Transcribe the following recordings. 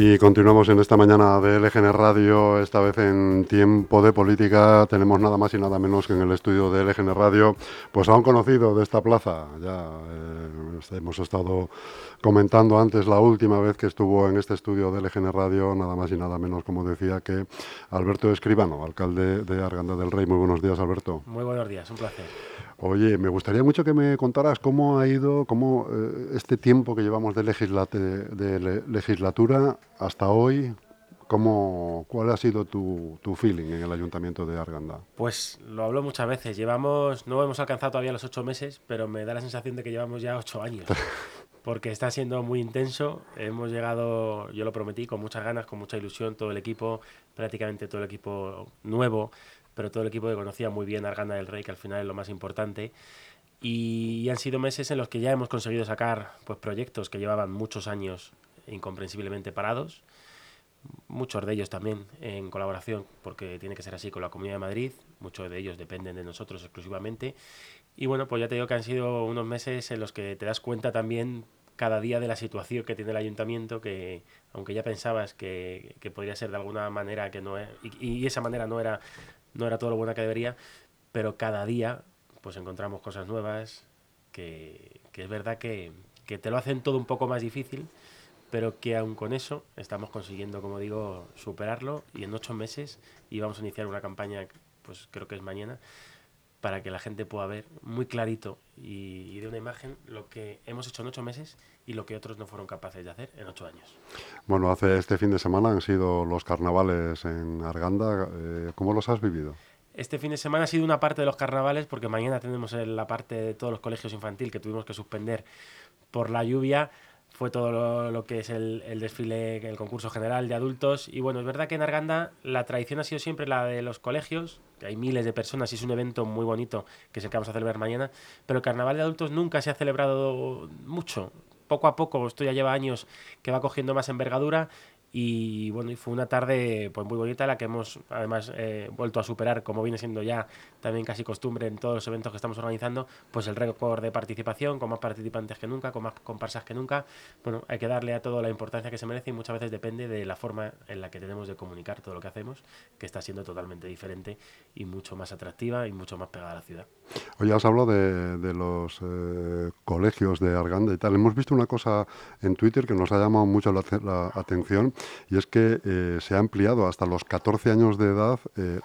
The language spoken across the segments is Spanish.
Y continuamos en esta mañana de LGN Radio, esta vez en tiempo de política. Tenemos nada más y nada menos que en el estudio de LGN Radio, pues a un conocido de esta plaza. Ya eh, hemos estado comentando antes la última vez que estuvo en este estudio de LGN Radio, nada más y nada menos, como decía, que Alberto Escribano, alcalde de Arganda del Rey. Muy buenos días, Alberto. Muy buenos días, un placer. Oye, me gustaría mucho que me contaras cómo ha ido, cómo eh, este tiempo que llevamos de, de legislatura hasta hoy, ¿Cómo, ¿Cuál ha sido tu, tu, feeling en el ayuntamiento de Arganda? Pues lo hablo muchas veces. Llevamos, no hemos alcanzado todavía los ocho meses, pero me da la sensación de que llevamos ya ocho años. Porque está siendo muy intenso. Hemos llegado, yo lo prometí, con muchas ganas, con mucha ilusión, todo el equipo, prácticamente todo el equipo nuevo pero todo el equipo que conocía muy bien a Arganda del Rey, que al final es lo más importante. Y han sido meses en los que ya hemos conseguido sacar pues, proyectos que llevaban muchos años incomprensiblemente parados, muchos de ellos también en colaboración, porque tiene que ser así con la Comunidad de Madrid, muchos de ellos dependen de nosotros exclusivamente. Y bueno, pues ya te digo que han sido unos meses en los que te das cuenta también cada día de la situación que tiene el ayuntamiento, que aunque ya pensabas que, que podría ser de alguna manera que no es, y, y, esa manera no era no era todo lo buena que debería, pero cada día pues encontramos cosas nuevas que, es verdad que, te lo hacen todo un poco más difícil, pero que aún con eso estamos consiguiendo, como digo, superarlo. Y en ocho meses íbamos a iniciar una campaña, pues creo que es mañana, para que la gente pueda ver muy clarito y, y, de una imagen lo que hemos hecho en ocho meses y lo que otros no fueron capaces de hacer en ocho años. Bueno, hace este fin de semana han sido los carnavales en Arganda. Eh, ¿Cómo los has vivido? Este fin de semana ha sido una parte de los carnavales porque mañana tenemos la parte de todos los colegios infantil que tuvimos que suspender por la lluvia fue todo lo, que es el, desfile, el concurso general de adultos. Y bueno, es verdad que en Arganda la tradición ha sido siempre la de los colegios, que hay miles de personas y es un evento muy bonito que es el que vamos a celebrar mañana, pero el carnaval de adultos nunca se ha celebrado mucho. Poco a poco, esto ya lleva años que va cogiendo más envergadura y bueno, y fue una tarde pues muy bonita la que hemos además eh, vuelto a superar, como viene siendo ya también casi costumbre en todos los eventos que estamos organizando, pues el récord de participación, con más participantes que nunca, con más comparsas que nunca. Bueno, hay que darle a todo la importancia que se merece y muchas veces depende de la forma en la que tenemos de comunicar todo lo que hacemos, que está siendo totalmente diferente y mucho más atractiva y mucho más pegada a la ciudad. Hoy has hablado de, de los eh, colegios de Arganda y tal. Hemos visto una cosa en Twitter que nos ha llamado mucho la, la atención y es que eh, se ha ampliado hasta los 14 años de edad eh,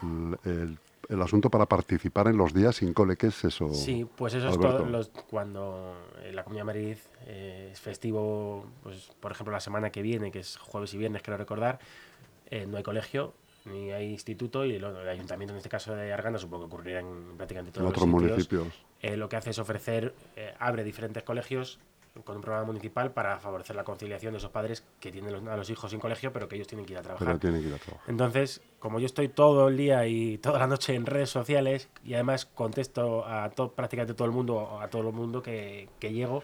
el, el, asunto para participar en los días sin cole. ¿Qué es eso? Sí, pues eso es todo, los, cuando en la Comunidad de Madrid eh, es festivo, pues por ejemplo la semana que viene, que es jueves y viernes, quiero recordar, no hay colegio, ni hay instituto y el, el, ayuntamiento, en este caso de Arganda, supongo que ocurrirá en prácticamente todos en otros los municipios. Eh, lo que hace es ofrecer, eh, abre diferentes colegios con un programa municipal para favorecer la conciliación de esos padres que tienen a los hijos sin colegio, pero que ellos tienen que ir a trabajar. Pero tienen que ir a trabajar. Entonces, como yo estoy todo el día y toda la noche en redes sociales y además contesto a to prácticamente todo el mundo, a todo el mundo que, que llego,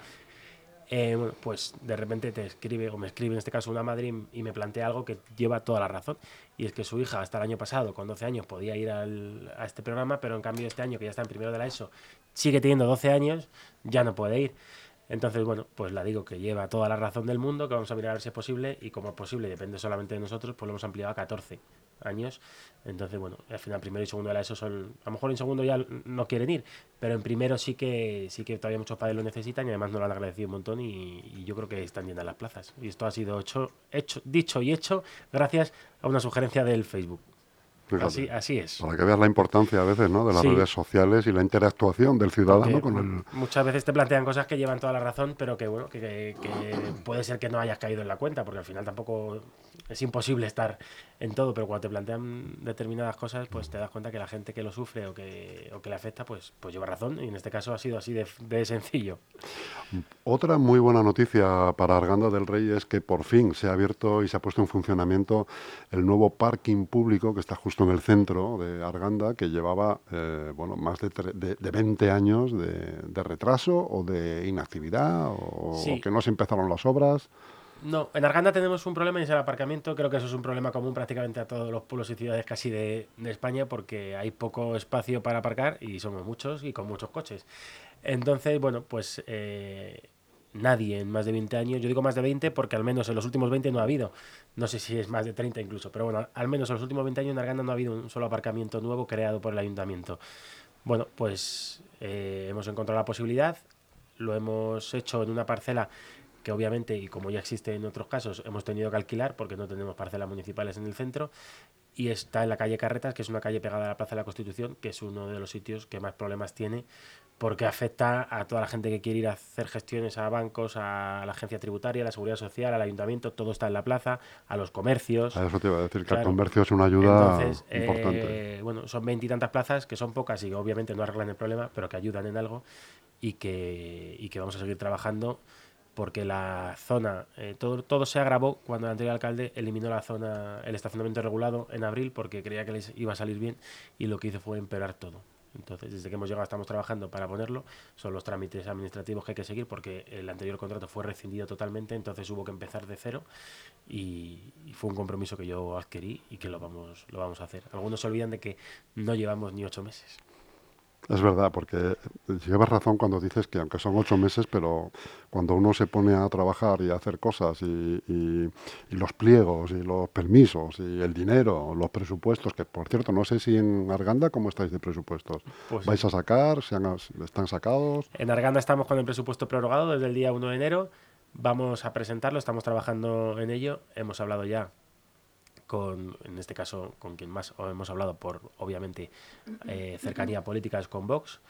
eh, pues de repente te escribe, o me escribe en este caso una madre y me plantea algo que lleva toda la razón. Y es que su hija hasta el año pasado, con 12 años, podía ir al, a este programa, pero en cambio este año, que ya está en primero de la ESO, sigue teniendo 12 años, ya no puede ir. Entonces, bueno, pues la digo que lleva toda la razón del mundo, que vamos a mirar a ver si es posible, y como es posible, depende solamente de nosotros, pues lo hemos ampliado a 14 años. Entonces, bueno, al final primero y segundo de la ESO son, a lo mejor en segundo ya no quieren ir, pero en primero sí que sí que todavía muchos padres lo necesitan y además nos lo han agradecido un montón y, yo creo que están llenas las plazas. Y esto ha sido hecho, hecho, dicho y hecho gracias a una sugerencia del Facebook. Así, así, es. Para que veas la importancia a veces ¿no? de las sí. redes sociales y la interactuación del ciudadano Porque con el... Muchas veces te plantean cosas que llevan toda la razón, pero que bueno, que, que, que, puede ser que no hayas caído en la cuenta, porque al final tampoco es imposible estar en todo, pero cuando te plantean determinadas cosas, pues te das cuenta que la gente que lo sufre o que, o que le afecta, pues, pues lleva razón, y en este caso ha sido así de, de sencillo. Otra muy buena noticia para Arganda del Rey es que por fin se ha abierto y se ha puesto en funcionamiento el nuevo parking público que está justo en el centro de Arganda, que llevaba eh, bueno, más de, de, de, 20 años de, de, retraso o de inactividad o, Sí. o que no se empezaron las obras. No, en Arganda tenemos un problema y es el aparcamiento. Creo que eso es un problema común prácticamente a todos los pueblos y ciudades casi de, España porque hay poco espacio para aparcar y somos muchos y con muchos coches. Entonces, bueno, pues eh, nadie en más de 20 años. Yo digo más de 20 porque al menos en los últimos 20 no ha habido. No sé si es más de 30 incluso, pero bueno, al menos en los últimos 20 años en Arganda no ha habido un solo aparcamiento nuevo creado por el ayuntamiento. Bueno, pues eh, hemos encontrado la posibilidad, lo hemos hecho en una parcela que obviamente, y como ya existe en otros casos, hemos tenido que alquilar porque no tenemos parcelas municipales en el centro, y está en la calle Carretas, que es una calle pegada a la Plaza de la Constitución, que es uno de los sitios que más problemas tiene porque afecta a toda la gente que quiere ir a hacer gestiones a bancos, a la agencia tributaria, a la seguridad social, al ayuntamiento, todo está en la plaza, a los comercios. A eso te iba a decir, que el comercio es una ayuda importante. Eh, bueno, son veintitantas plazas que son pocas y obviamente no arreglan el problema, pero que ayudan en algo y que, y que vamos a seguir trabajando porque la zona, eh, todo, todo se agravó cuando el anterior alcalde eliminó la zona, el estacionamiento regulado en abril porque creía que les iba a salir bien y lo que hizo fue empeorar todo. Entonces, desde que hemos llegado estamos trabajando para ponerlo. Son los trámites administrativos que hay que seguir porque el anterior contrato fue rescindido totalmente, entonces hubo que empezar de cero y, fue un compromiso que yo adquirí y que lo vamos, lo vamos a hacer. Algunos se olvidan de que no llevamos ni ocho meses. Es verdad, porque llevas razón cuando dices que aunque son ocho meses, pero cuando uno se pone a trabajar y a hacer cosas y, los pliegos y los permisos y el dinero, los presupuestos, que por cierto no sé si en Arganda cómo estáis de presupuestos. Pues ¿Vais a sacar? ¿Se ¿Están sacados? En Arganda estamos con el presupuesto prorrogado desde el día 1 de enero. Vamos a presentarlo, estamos trabajando en ello. Hemos hablado ya con, en este caso, con quien más hemos hablado por, obviamente, eh, cercanía política es con Vox.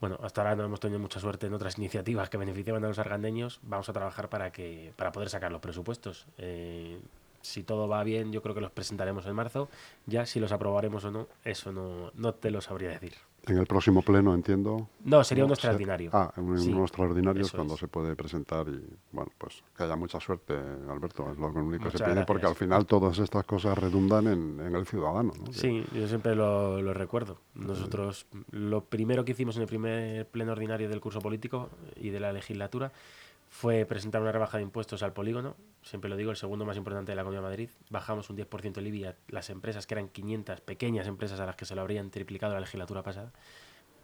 Bueno, hasta ahora no hemos tenido mucha suerte en otras iniciativas que beneficiaban a los argandeños. Vamos a trabajar para que para poder sacar los presupuestos. Eh, si todo va bien, yo creo que los presentaremos en marzo. Ya si los aprobaremos o no, eso no, no te lo sabría decir. En el próximo pleno, entiendo. No, sería un extraordinario. Ah, un, extraordinario es cuando se puede presentar y, bueno, pues que haya mucha suerte, Alberto, es lo único que se pide, porque al final todas estas cosas redundan en, el ciudadano. Sí, yo siempre lo, lo recuerdo. Nosotros, lo primero que hicimos en el primer pleno ordinario del curso político y de la legislatura fue presentar una rebaja de impuestos al polígono, siempre lo digo, el segundo más importante de la Comunidad de Madrid. Bajamos un 10% el IBI a las empresas, que eran 500 pequeñas empresas a las que se lo habrían triplicado la legislatura pasada,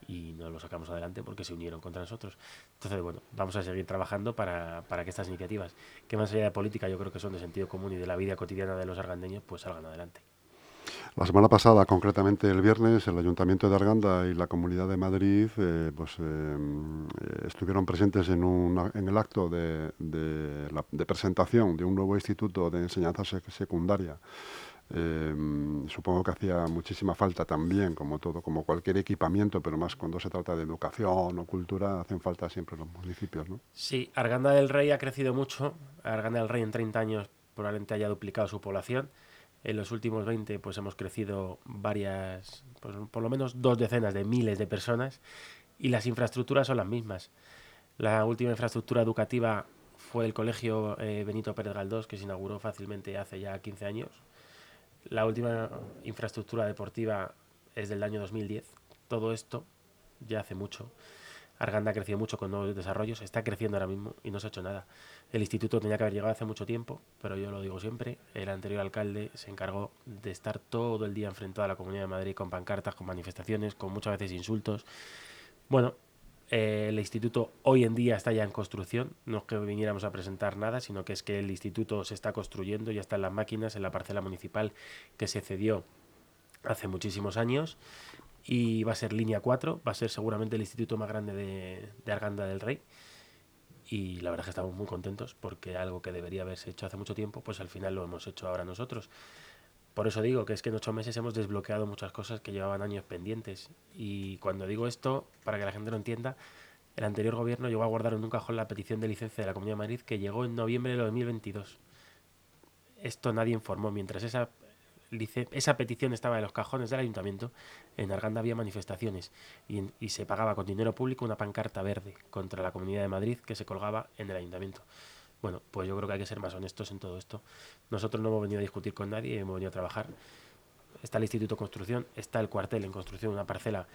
y no lo sacamos adelante porque se unieron contra nosotros. Entonces, bueno, vamos a seguir trabajando para, para que estas iniciativas, que más allá de política yo creo que son de sentido común y de la vida cotidiana de los argandeños, pues salgan adelante. La semana pasada, concretamente el viernes, el Ayuntamiento de Arganda y la Comunidad de Madrid eh, pues, eh, eh, estuvieron presentes en, en el acto de, presentación de un nuevo instituto de enseñanza secundaria. supongo que hacía muchísima falta también, como todo, como cualquier equipamiento, pero más cuando se trata de educación o cultura, hacen falta siempre los municipios, ¿no? Sí, Arganda del Rey ha crecido mucho. Arganda del Rey en 30 años probablemente haya duplicado su población. En los últimos 20 pues hemos crecido varias, pues, por lo menos dos decenas de miles de personas y las infraestructuras son las mismas. La última infraestructura educativa fue el colegio eh, Benito Pérez Galdós que se inauguró fácilmente hace ya 15 años. La última infraestructura deportiva es del año 2010. Todo esto ya hace mucho. Arganda ha crecido mucho con nuevos desarrollos, está creciendo ahora mismo y no se ha hecho nada. El instituto tenía que haber llegado hace mucho tiempo, pero yo lo digo siempre, el anterior alcalde se encargó de estar todo el día enfrentado a la Comunidad de Madrid con pancartas, con manifestaciones, con muchas veces insultos. Bueno, eh, el instituto hoy en día está ya en construcción, no es que viniéramos a presentar nada, sino que es que el instituto se está construyendo, ya están las máquinas en la parcela municipal que se cedió hace muchísimos años y va a ser línea 4, va a ser seguramente el instituto más grande de, Arganda del Rey. Y la verdad es que estamos muy contentos porque algo que debería haberse hecho hace mucho tiempo, pues al final lo hemos hecho ahora nosotros. Por eso digo que es que en ocho meses hemos desbloqueado muchas cosas que llevaban años pendientes. Y cuando digo esto, para que la gente lo entienda, el anterior gobierno llegó a guardar en un cajón la petición de licencia de la Comunidad de Madrid que llegó en noviembre de 2022. Esto nadie informó. Mientras esa esa petición estaba en los cajones del ayuntamiento, en Arganda había manifestaciones y, se pagaba con dinero público una pancarta verde contra la Comunidad de Madrid que se colgaba en el ayuntamiento. Bueno, pues yo creo que hay que ser más honestos en todo esto. Nosotros no hemos venido a discutir con nadie, hemos venido a trabajar. Está el Instituto de Construcción, está el cuartel en construcción, una parcela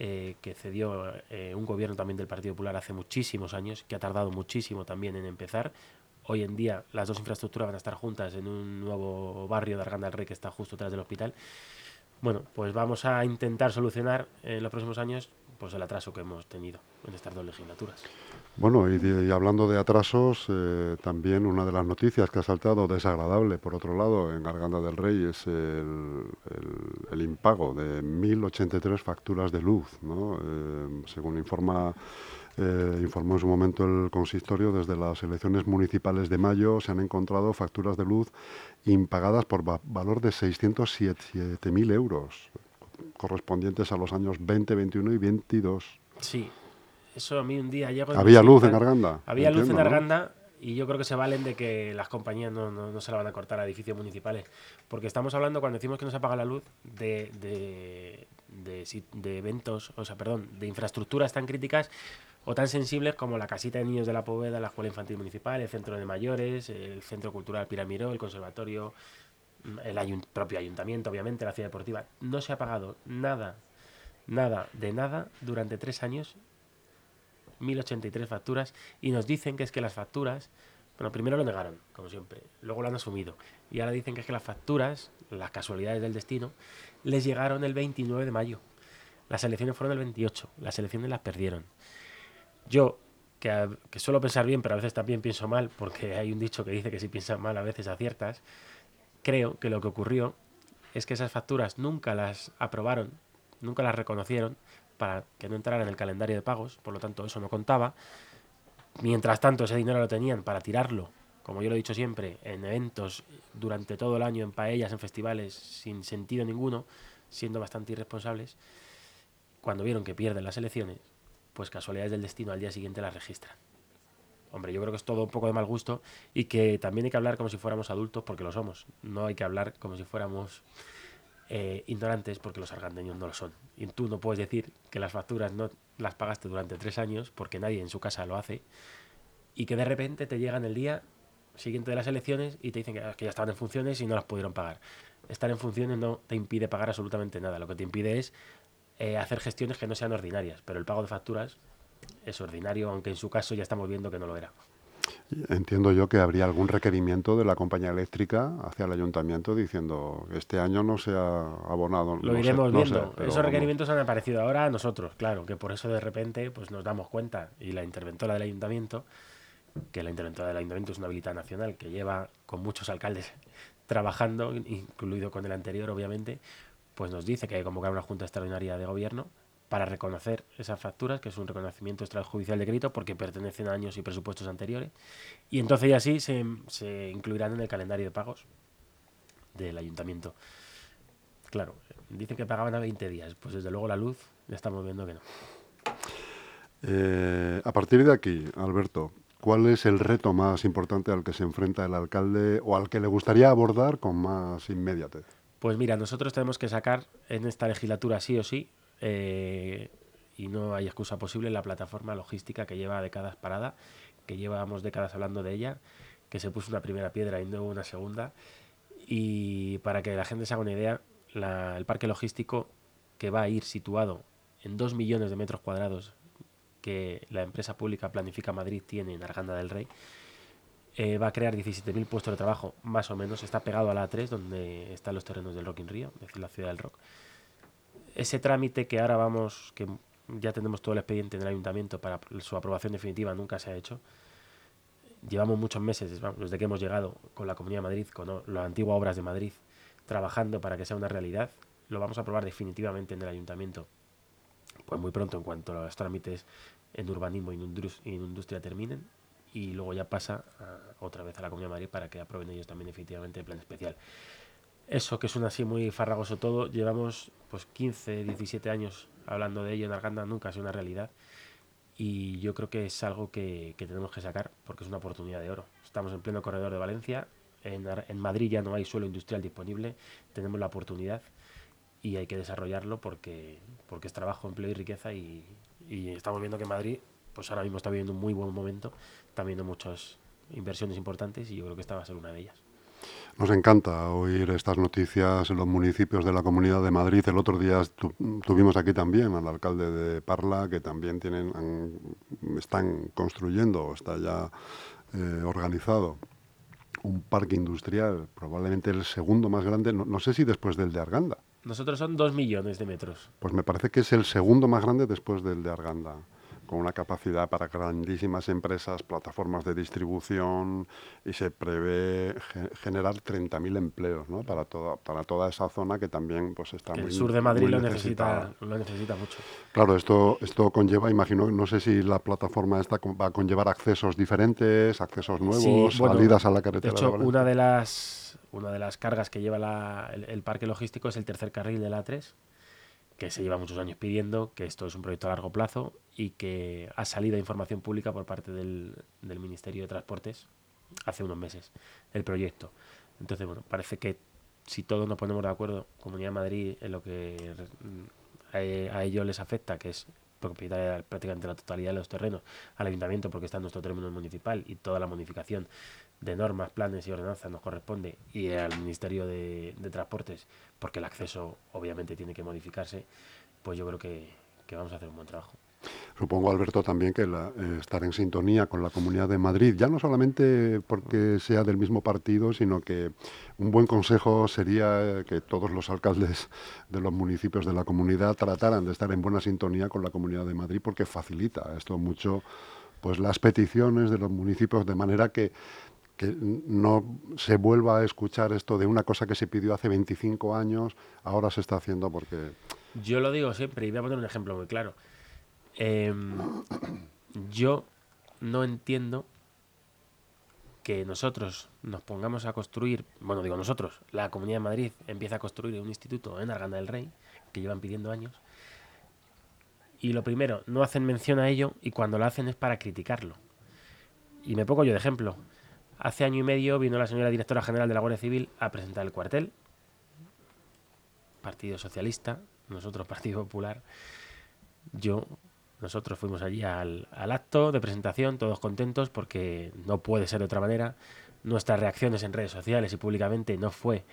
eh, que cedió eh, un gobierno también del Partido Popular hace muchísimos años, que ha tardado muchísimo también en empezar. Hoy en día las dos infraestructuras van a estar juntas en un nuevo barrio de Arganda del Rey que está justo detrás del hospital. Bueno, pues vamos a intentar solucionar en los próximos años pues el atraso que hemos tenido en estas dos legislaturas. Bueno, y, hablando de atrasos, eh, también una de las noticias que ha saltado desagradable, por otro lado, en Garganta del Rey, es el, impago de 1.083 facturas de luz, ¿no? Eh, según informa eh, informó en su momento el consistorio, desde las elecciones municipales de mayo se han encontrado facturas de luz impagadas por valor de 607.000 euros, correspondientes a los años 20, 21 y 22. Sí, eso a mí un día llegó... ¿Había luz en Arganda? Había luz en Arganda y yo creo que se valen de que las compañías no, no, se la van a cortar a edificios municipales. Porque estamos hablando, cuando decimos que no se apaga la luz, de, de, de eventos, o sea, perdón, de infraestructuras tan críticas o tan sensibles como la casita de niños de la Poveda, la escuela infantil municipal, el centro de mayores, el centro cultural Piramiró, el conservatorio, el propio ayuntamiento, obviamente, la ciudad deportiva. No se ha pagado nada, nada, de nada durante tres años, 1083 facturas, y nos dicen que es que las facturas, bueno, primero lo negaron, como siempre, luego lo han asumido, y ahora dicen que es que las facturas, las casualidades del destino, les llegaron el 29 de mayo. Las elecciones fueron el 28, las elecciones las perdieron. Yo, que, suelo pensar bien, pero a veces también pienso mal, porque hay un dicho que dice que si piensas mal a veces aciertas, creo que lo que ocurrió es que esas facturas nunca las aprobaron, nunca las reconocieron para que no entraran en el calendario de pagos, por lo tanto eso no contaba. Mientras tanto ese dinero lo tenían para tirarlo, como yo lo he dicho siempre, en eventos durante todo el año, en paellas, en festivales, sin sentido ninguno, siendo bastante irresponsables. Cuando vieron que pierden las elecciones, pues casualidades del destino al día siguiente las registran. Hombre, yo creo que es todo un poco de mal gusto y que también hay que hablar como si fuéramos adultos porque lo somos. No hay que hablar como si fuéramos eh, ignorantes porque los argandeños no lo son. Y tú no puedes decir que las facturas no las pagaste durante tres años porque nadie en su casa lo hace y que de repente te llegan el día siguiente de las elecciones y te dicen que, ya estaban en funciones y no las pudieron pagar. Estar en funciones no te impide pagar absolutamente nada. Lo que te impide es eh, hacer gestiones que no sean ordinarias, pero el pago de facturas es ordinario, aunque en su caso ya estamos viendo que no lo era. Entiendo yo que habría algún requerimiento de la compañía eléctrica hacia el ayuntamiento diciendo que este año no se ha abonado. Lo iremos viendo. Esos requerimientos han aparecido ahora a nosotros, claro, que por eso de repente pues nos damos cuenta y la interventora del ayuntamiento, que la interventora del ayuntamiento es una habilidad nacional que lleva con muchos alcaldes trabajando, incluido con el anterior obviamente, pues nos dice que hay que convocar una junta extraordinaria de gobierno para reconocer esas facturas, que es un reconocimiento extrajudicial de crédito porque pertenecen a años y presupuestos anteriores, y entonces ya sí se, se incluirán en el calendario de pagos del ayuntamiento. Claro, dicen que pagaban a 20 días, pues desde luego la luz ya estamos viendo que no. Eh, a partir de aquí, Alberto, ¿cuál es el reto más importante al que se enfrenta el alcalde o al que le gustaría abordar con más inmediatez? Pues mira, nosotros tenemos que sacar en esta legislatura sí o sí, eh, y no hay excusa posible, la plataforma logística que lleva décadas parada, que llevamos décadas hablando de ella, que se puso una primera piedra y no una segunda. Y para que la gente se haga una idea, el parque logístico que va a ir situado en dos millones de metros cuadrados que la empresa pública Planifica Madrid tiene en Arganda del Rey, eh, va a crear 17.000 puestos de trabajo, más o menos. Está pegado a la A3, donde están los terrenos del Rock in Rio, es decir, la ciudad del rock. Ese trámite que ahora vamos, que ya tenemos todo el expediente en el ayuntamiento para su aprobación definitiva, nunca se ha hecho. Llevamos muchos meses, desde que hemos llegado con la Comunidad de Madrid, con las antiguas obras de Madrid, trabajando para que sea una realidad. Lo vamos a aprobar definitivamente en el ayuntamiento, pues muy pronto, en cuanto los trámites en urbanismo y en industria terminen y luego ya pasa otra vez a la Comunidad de Madrid para que aprueben ellos también definitivamente el plan especial. Eso que suena así muy farragoso todo, llevamos pues 15, 17 años hablando de ello en Arganda, nunca ha sido una realidad y yo creo que es algo que, tenemos que sacar porque es una oportunidad de oro. Estamos en pleno corredor de Valencia, en, en Madrid ya no hay suelo industrial disponible, tenemos la oportunidad y hay que desarrollarlo porque, porque es trabajo, empleo y riqueza y, y estamos viendo que Madrid pues ahora mismo está viviendo un muy buen momento, está viendo muchas inversiones importantes y yo creo que esta va a ser una de ellas. Nos encanta oír estas noticias en los municipios de la Comunidad de Madrid. El otro día tuvimos aquí también al alcalde de Parla, que también tienen, están construyendo, está ya eh, organizado un parque industrial, probablemente el segundo más grande, no, sé si después del de Arganda, Nosotros son dos millones de metros. Pues me parece que es el segundo más grande después del de Arganda con una capacidad para grandísimas empresas, plataformas de distribución y se prevé generar 30.000 empleos ¿no? para, toda, para toda esa zona que también pues, está El sur de Madrid lo necesita, lo necesita mucho. Claro, esto, esto conlleva, imagino, no sé si la plataforma esta va a conllevar accesos diferentes, accesos nuevos, salidas a la carretera. De hecho, una de las una de las cargas que lleva el, el, parque logístico es el tercer carril de la A3 que se lleva muchos años pidiendo, que esto es un proyecto a largo plazo y que ha salido información pública por parte del, del Ministerio de Transportes hace unos meses, el proyecto. Entonces, bueno, parece que si todos nos ponemos de acuerdo, Comunidad de Madrid, en lo que a, ellos les afecta, que es propietaria prácticamente la totalidad de los terrenos, al ayuntamiento porque está en nuestro término municipal y toda la modificación de normas, planes y ordenanzas nos corresponde y al Ministerio de, Transportes, porque el acceso obviamente tiene que modificarse, pues yo creo que, vamos a hacer un buen trabajo. Supongo, Alberto, también que eh, estar en sintonía con la Comunidad de Madrid, ya no solamente porque sea del mismo partido, sino que un buen consejo sería que todos los alcaldes de los municipios de la comunidad trataran de estar en buena sintonía con la Comunidad de Madrid, porque facilita esto mucho pues las peticiones de los municipios, de manera que que no se vuelva a escuchar esto de una cosa que se pidió hace 25 años, ahora se está haciendo porque... Yo lo digo siempre y voy a poner un ejemplo muy claro. Em, yo no entiendo que nosotros nos pongamos a construir, bueno, digo nosotros, la Comunidad de Madrid empieza a construir un instituto en Arganda del Rey, que llevan pidiendo años, y lo primero, no hacen mención a ello y cuando lo hacen es para criticarlo. Y me pongo yo de ejemplo. Hace año y medio vino la señora directora general de la Guardia Civil a presentar el cuartel. Partido Socialista, nosotros Partido Popular. Yo, nosotros fuimos allí al, acto de presentación, todos contentos porque no puede ser de otra manera. Nuestras reacciones en redes sociales y públicamente no fue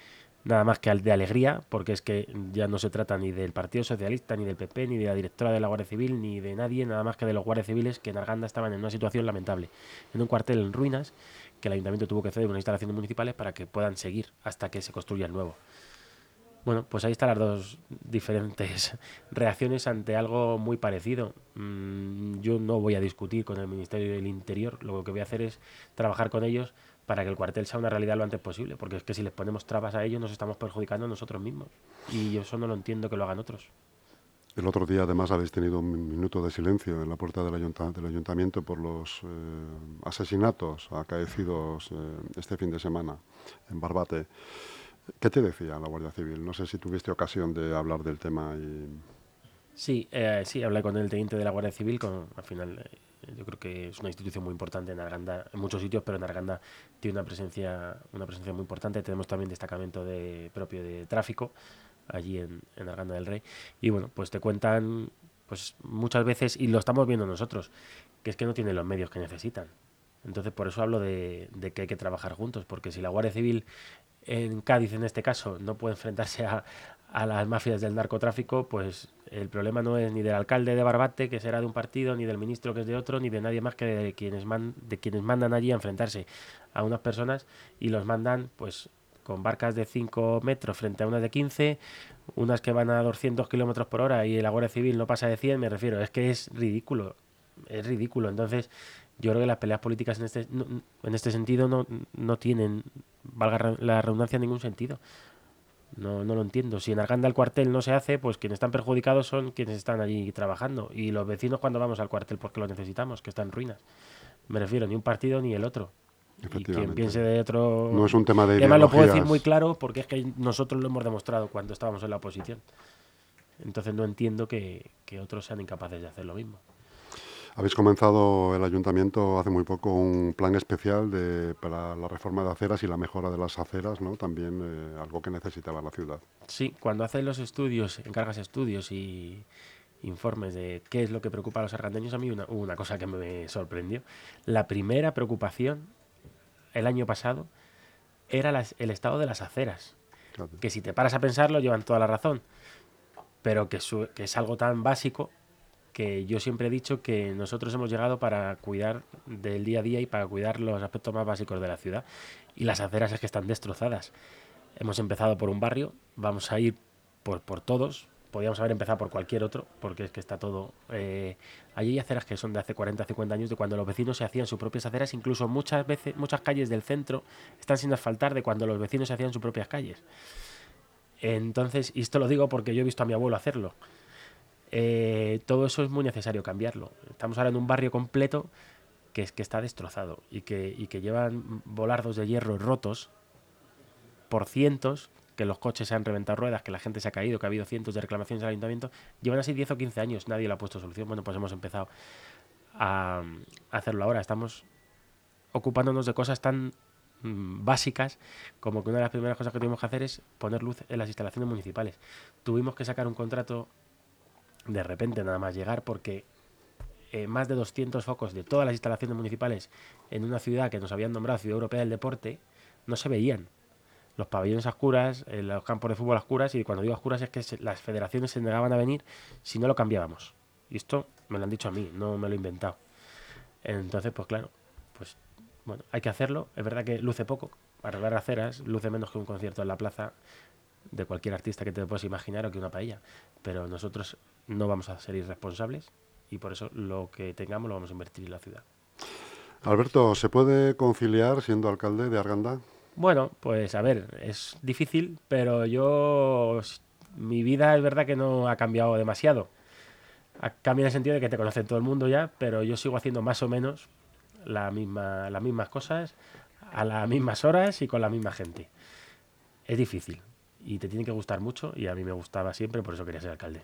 nada más que de alegría, porque es que ya no se trata ni del Partido Socialista, ni del PP, ni de la directora de la Guardia Civil, ni de nadie, nada más que de los guardias civiles que en Arganda estaban en una situación lamentable, en un cuartel en ruinas, que el ayuntamiento tuvo que ceder unas instalaciones municipales para que puedan seguir hasta que se construya el nuevo. Bueno, pues ahí están las dos diferentes reacciones ante algo muy parecido. Mm, yo no voy a discutir con el Ministerio del Interior, lo que voy a hacer es trabajar con ellos para que el cuartel sea una realidad lo antes posible, porque es que si les ponemos trabas a ellos nos estamos perjudicando a nosotros mismos. Y yo eso no lo entiendo que lo hagan otros. El otro día además habéis tenido un minuto de silencio en la puerta del, ayuntamiento por los eh, asesinatos acaecidos eh, este fin de semana en Barbate. ¿Qué te decía la Guardia Civil? No sé si tuviste ocasión de hablar del tema. Y... Sí, eh, sí, hablé con el teniente de la Guardia Civil. Al final, yo creo que es una institución muy importante en Arganda, en muchos sitios, pero en Arganda tiene una presencia, una presencia muy importante. Tenemos también destacamento de, propio de tráfico allí en, en Arganda del Rey. Y bueno, pues te cuentan pues muchas veces, y lo estamos viendo nosotros, que es que no tienen los medios que necesitan. Entonces, por eso hablo de, que hay que trabajar juntos, porque si la Guardia Civil en Cádiz, en este caso, no puede enfrentarse a, las mafias del narcotráfico, pues el problema no es ni del alcalde de Barbate, que será de un partido, ni del ministro, que es de otro, ni de nadie más que de quienes, man, de quienes mandan allí a enfrentarse a unas personas y los mandan, pues con barcas de 5 metros frente a unas de 15, unas que van a 200 kilómetros por hora y el Guardia Civil no pasa de 100, me refiero, es que es ridículo, es ridículo. Entonces, yo creo que las peleas políticas en este, en este sentido no, no tienen, valga la redundancia, ningún sentido. No, no lo entiendo. Si en Arganda el cuartel no se hace, pues quienes están perjudicados son quienes están allí trabajando. Y los vecinos cuando vamos al cuartel porque lo necesitamos, que está en ruinas. Me refiero, ni un partido ni el otro. Y quien piense de otro... No es un tema de Además lo puedo decir muy claro porque es que nosotros lo hemos demostrado cuando estábamos en la oposición. Entonces no entiendo que, otros sean incapaces de hacer lo mismo. Habéis comenzado el ayuntamiento hace muy poco un plan especial de, para la reforma de aceras y la mejora de las aceras, ¿no? También eh, algo que necesitaba la ciudad. Sí, cuando haces los estudios, encargas estudios y informes de qué es lo que preocupa a los argandeños, a mí una, una cosa que me sorprendió. La primera preocupación el año pasado era el estado de las aceras. Que si te paras a pensarlo, llevan toda la razón. Pero que, que es algo tan básico que yo siempre he dicho que nosotros hemos llegado para cuidar del día a día y para cuidar los aspectos más básicos de la ciudad. Y las aceras es que están destrozadas. Hemos empezado por un barrio, vamos a ir por, por todos. Podríamos haber empezado por cualquier otro, porque es que está todo... Eh, allí hay aceras que son de hace 40, 50 años, de cuando los vecinos se hacían sus propias aceras, incluso muchas veces, muchas calles del centro están sin asfaltar de cuando los vecinos se hacían sus propias calles. Entonces, y esto lo digo porque yo he visto a mi abuelo hacerlo. Eh, todo eso es muy necesario cambiarlo. Estamos ahora en un barrio completo que, es, que está destrozado y que, y que llevan volardos de hierro rotos por cientos, que los coches se han reventado ruedas, que la gente se ha caído, que ha habido cientos de reclamaciones al ayuntamiento. Llevan así 10 o 15 años, nadie le ha puesto solución. Bueno, pues hemos empezado a, hacerlo ahora. Estamos ocupándonos de cosas tan mm, básicas como que una de las primeras cosas que tuvimos que hacer es poner luz en las instalaciones municipales. Tuvimos que sacar un contrato de repente nada más llegar porque eh, más de 200 focos de todas las instalaciones municipales en una ciudad que nos habían nombrado Ciudad Europea del Deporte no se veían. Los pabellones a oscuras, eh, los campos de fútbol a oscuras, y cuando digo a oscuras es que se- las federaciones se negaban a venir si no lo cambiábamos. Y esto me lo han dicho a mí, no me lo he inventado. Entonces, pues claro, pues bueno, hay que hacerlo. Es verdad que luce poco. Arreglar aceras luce menos que un concierto en la plaza de cualquier artista que te puedas imaginar o que una paella. Pero nosotros no vamos a ser irresponsables y por eso lo que tengamos lo vamos a invertir en la ciudad. Alberto, ¿se puede conciliar siendo alcalde de Arganda? Bueno, pues a ver, es difícil, pero yo, mi vida es verdad que no ha cambiado demasiado. Ha cambiado en el sentido de que te conocen todo el mundo ya, pero yo sigo haciendo más o menos la misma, las mismas cosas, a las mismas horas y con la misma gente. Es difícil y te tiene que gustar mucho y a mí me gustaba siempre, por eso quería ser alcalde.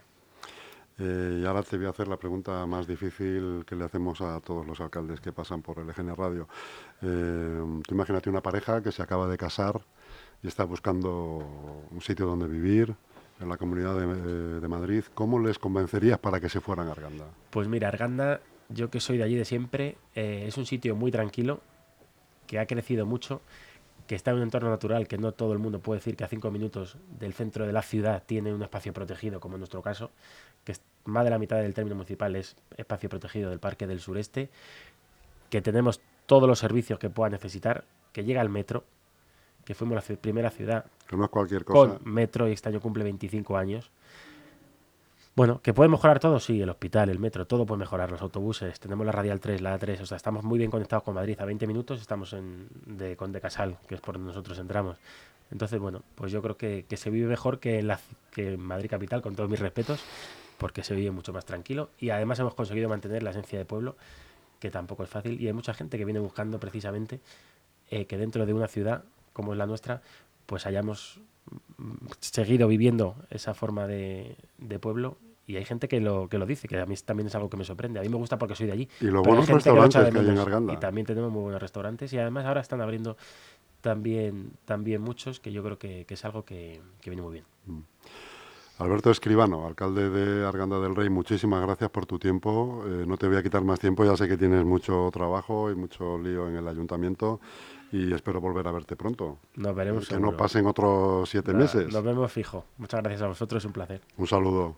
Eh, y ahora te voy a hacer la pregunta más difícil que le hacemos a todos los alcaldes que pasan por LGN Radio. Eh, tú imagínate una pareja que se acaba de casar y está buscando un sitio donde vivir en la comunidad de, eh, de Madrid. ¿Cómo les convencerías para que se fueran a Arganda? Pues mira, Arganda, yo que soy de allí de siempre, eh, es un sitio muy tranquilo, que ha crecido mucho, que está en un entorno natural, que no todo el mundo puede decir que a cinco minutos del centro de la ciudad tiene un espacio protegido, como en nuestro caso, que es más de la mitad del término municipal es espacio protegido del Parque del Sureste, que tenemos todos los servicios que pueda necesitar, que llega el metro, que fuimos la primera ciudad no es cualquier cosa. con metro y este año cumple 25 años. Bueno, ¿que puede mejorar todo? Sí, el hospital, el metro, todo puede mejorar, los autobuses, tenemos la Radial 3, la A3, o sea, estamos muy bien conectados con Madrid, a 20 minutos estamos en, de, con De Casal, que es por donde nosotros entramos. Entonces, bueno, pues yo creo que, se vive mejor que en, la, que en Madrid Capital, con todos mis respetos, porque se vive mucho más tranquilo y además hemos conseguido mantener la esencia de pueblo, que tampoco es fácil, y hay mucha gente que viene buscando precisamente eh, que dentro de una ciudad como es la nuestra, pues hayamos mm, seguido viviendo esa forma de pueblo. Y hay gente que lo, que lo dice, que a mí también es algo que me sorprende. A mí me gusta porque soy de allí. Y los buenos que restaurantes que hay en. Arganda. Y también tenemos muy buenos restaurantes. Y además ahora están abriendo también, también muchos, que yo creo que, que es algo que, que viene muy bien. Alberto Escribano, alcalde de Arganda del Rey, muchísimas gracias por tu tiempo. Eh, no te voy a quitar más tiempo, ya sé que tienes mucho trabajo y mucho lío en el ayuntamiento y espero volver a verte pronto. Nos veremos. que no pasen otros siete Nada, meses. Nos vemos fijo. Muchas gracias a vosotros, es un placer. Un saludo.